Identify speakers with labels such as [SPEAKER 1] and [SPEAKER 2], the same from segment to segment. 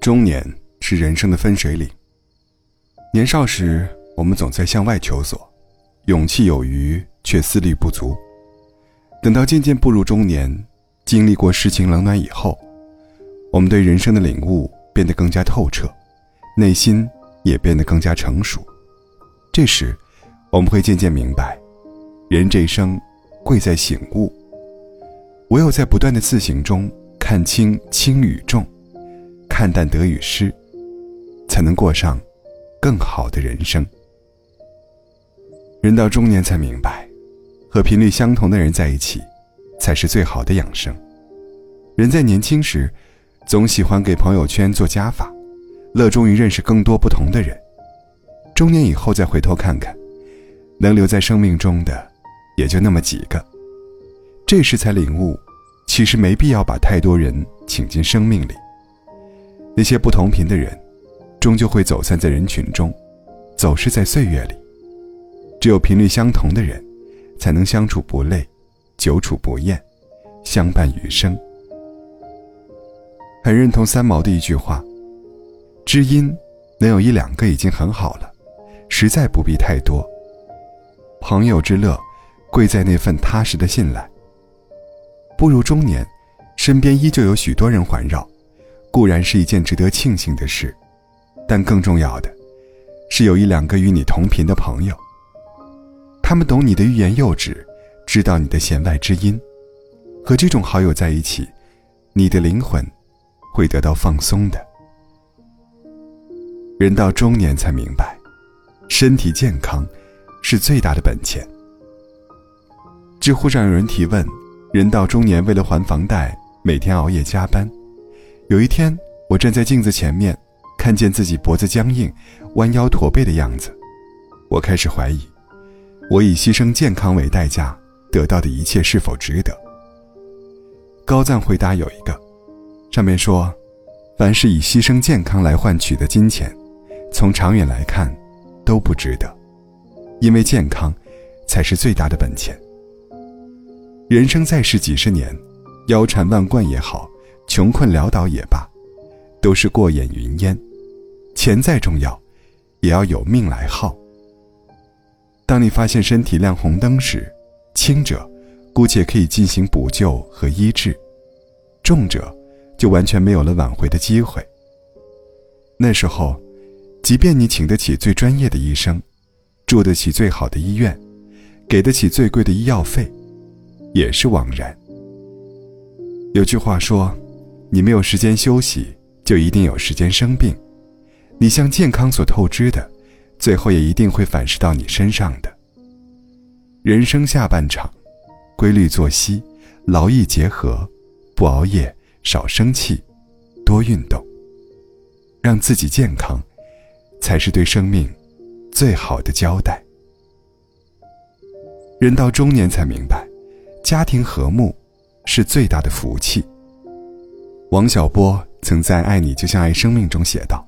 [SPEAKER 1] 中年是人生的分水岭。年少时，我们总在向外求索，勇气有余，却思虑不足。等到渐渐步入中年，经历过世情冷暖以后，我们对人生的领悟变得更加透彻，内心也变得更加成熟。这时，我们会渐渐明白，人这一生，贵在醒悟。唯有在不断的自省中，看清轻与重。看淡得与失，才能过上更好的人生。人到中年才明白，和频率相同的人在一起，才是最好的养生。人在年轻时，总喜欢给朋友圈做加法，乐衷于认识更多不同的人。中年以后再回头看看，能留在生命中的，也就那么几个。这时才领悟，其实没必要把太多人请进生命里。那些不同频的人，终究会走散在人群中，走失在岁月里。只有频率相同的人，才能相处不累，久处不厌，相伴余生。很认同三毛的一句话：“知音能有一两个已经很好了，实在不必太多。朋友之乐，贵在那份踏实的信赖。”步入中年，身边依旧有许多人环绕。固然是一件值得庆幸的事，但更重要的，是有一两个与你同频的朋友。他们懂你的欲言又止，知道你的弦外之音。和这种好友在一起，你的灵魂会得到放松的。人到中年才明白，身体健康是最大的本钱。知乎上有人提问：人到中年为了还房贷，每天熬夜加班。有一天，我站在镜子前面，看见自己脖子僵硬、弯腰驼背的样子，我开始怀疑，我以牺牲健康为代价得到的一切是否值得？高赞回答有一个，上面说，凡是以牺牲健康来换取的金钱，从长远来看，都不值得，因为健康，才是最大的本钱。人生在世几十年，腰缠万贯也好。穷困潦倒也罢，都是过眼云烟。钱再重要，也要有命来耗。当你发现身体亮红灯时，轻者姑且可以进行补救和医治，重者就完全没有了挽回的机会。那时候，即便你请得起最专业的医生，住得起最好的医院，给得起最贵的医药费，也是枉然。有句话说。你没有时间休息，就一定有时间生病。你向健康所透支的，最后也一定会反噬到你身上的。人生下半场，规律作息，劳逸结合，不熬夜，少生气，多运动，让自己健康，才是对生命最好的交代。人到中年才明白，家庭和睦是最大的福气。王小波曾在《爱你就像爱生命》中写道：“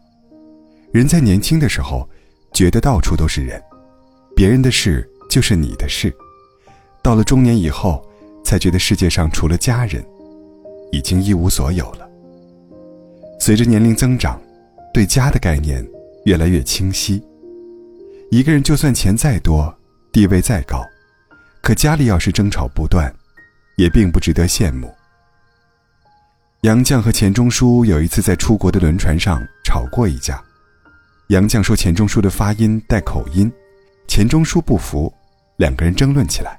[SPEAKER 1] 人在年轻的时候，觉得到处都是人，别人的事就是你的事；到了中年以后，才觉得世界上除了家人，已经一无所有了。随着年龄增长，对家的概念越来越清晰。一个人就算钱再多，地位再高，可家里要是争吵不断，也并不值得羡慕。”杨绛和钱钟书有一次在出国的轮船上吵过一架，杨绛说钱钟书的发音带口音，钱钟书不服，两个人争论起来，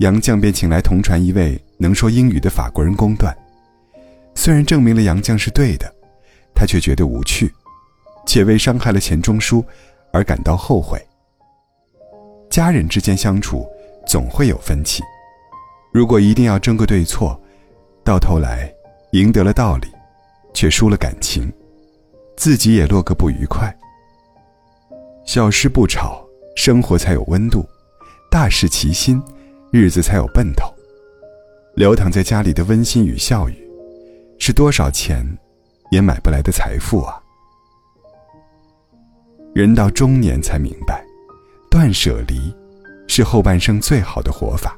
[SPEAKER 1] 杨绛便请来同船一位能说英语的法国人公断。虽然证明了杨绛是对的，他却觉得无趣，且为伤害了钱钟书而感到后悔。家人之间相处总会有分歧，如果一定要争个对错，到头来。赢得了道理，却输了感情，自己也落个不愉快。小事不吵，生活才有温度；大事齐心，日子才有奔头。流淌在家里的温馨与笑语，是多少钱也买不来的财富啊！人到中年才明白，断舍离是后半生最好的活法。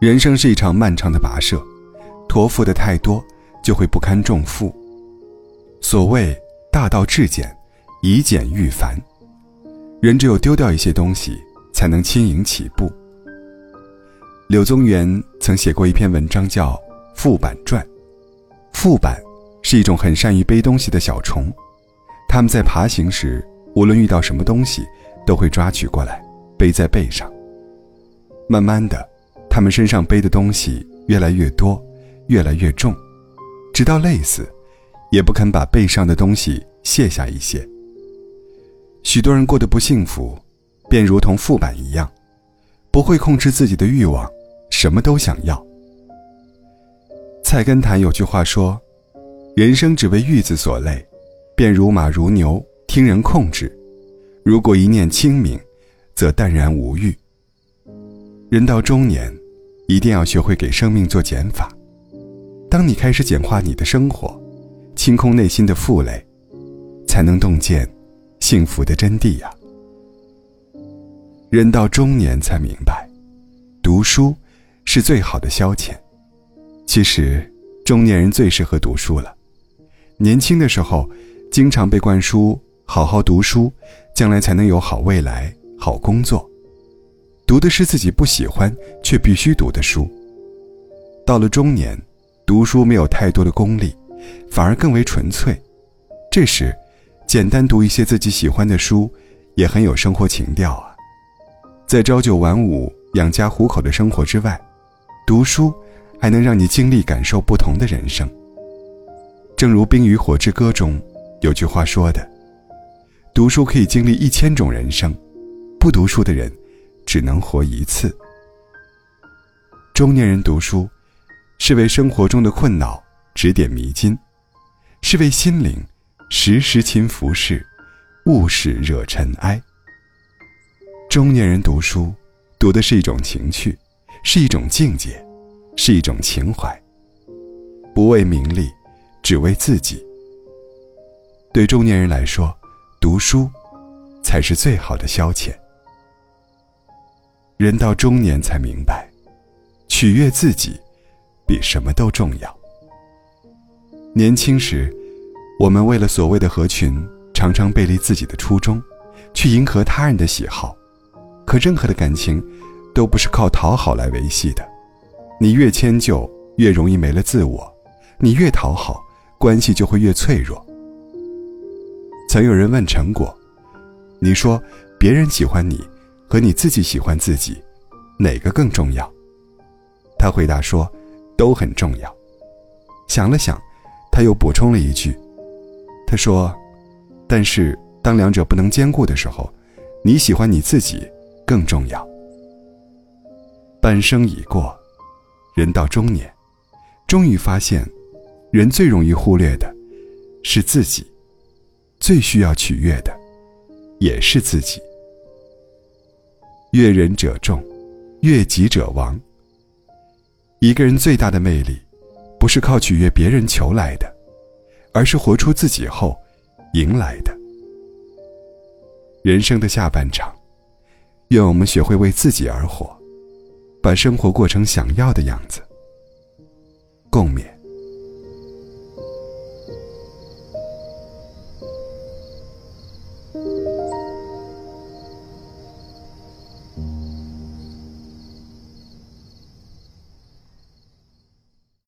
[SPEAKER 1] 人生是一场漫长的跋涉。托付的太多，就会不堪重负。所谓大道至简，以简驭繁。人只有丢掉一些东西，才能轻盈起步。柳宗元曾写过一篇文章，叫《副板传》。副板是一种很善于背东西的小虫，它们在爬行时，无论遇到什么东西，都会抓取过来，背在背上。慢慢的，它们身上背的东西越来越多，越来越重，直到累死，也不肯把背上的东西卸下一些。许多人过得不幸福，便如同副板一样，不会控制自己的欲望，什么都想要。菜根谭有句话说：“人生只为欲字所累，便如马如牛，听人控制。如果一念清明，则淡然无欲。”人到中年，一定要学会给生命做减法。当你开始简化你的生活，清空内心的负累，才能洞见。幸福的真谛呀！人到中年才明白，读书是最好的消遣。其实，中年人最适合读书了。年轻的时候，经常被灌输“好好读书，将来才能有好未来、好工作”，读的是自己不喜欢却必须读的书。到了中年，读书没有太多的功利，反而更为纯粹。这时，简单读一些自己喜欢的书，也很有生活情调啊。在朝九晚五养家糊口的生活之外，读书还能让你经历感受不同的人生。正如《冰与火之歌》中有句话说的：“读书可以经历一千种人生，不读书的人只能活一次。”中年人读书，是为生活中的困恼指点迷津，是为心灵。时时勤拂拭，勿使惹尘埃。中年人读书，读的是一种情趣，是一种境界，是一种情怀。不为名利，只为自己。对中年人来说，读书才是最好的消遣。人到中年才明白，取悦自己比什么都重要。年轻时。我们为了所谓的合群，常常背离自己的初衷，去迎合他人的喜好。可任何的感情，都不是靠讨好来维系的。你越迁就，越容易没了自我；你越讨好，关系就会越脆弱。曾有人问陈果：“你说别人喜欢你，和你自己喜欢自己，哪个更重要？”他回答说：“都很重要。”想了想，他又补充了一句。他说：“但是当两者不能兼顾的时候，你喜欢你自己更重要。半生已过，人到中年，终于发现，人最容易忽略的，是自己；最需要取悦的，也是自己。悦人者众，悦己者亡。一个人最大的魅力，不是靠取悦别人求来的。”而是活出自己后，迎来的人生的下半场。愿我们学会为自己而活，把生活过成想要的样子。共勉。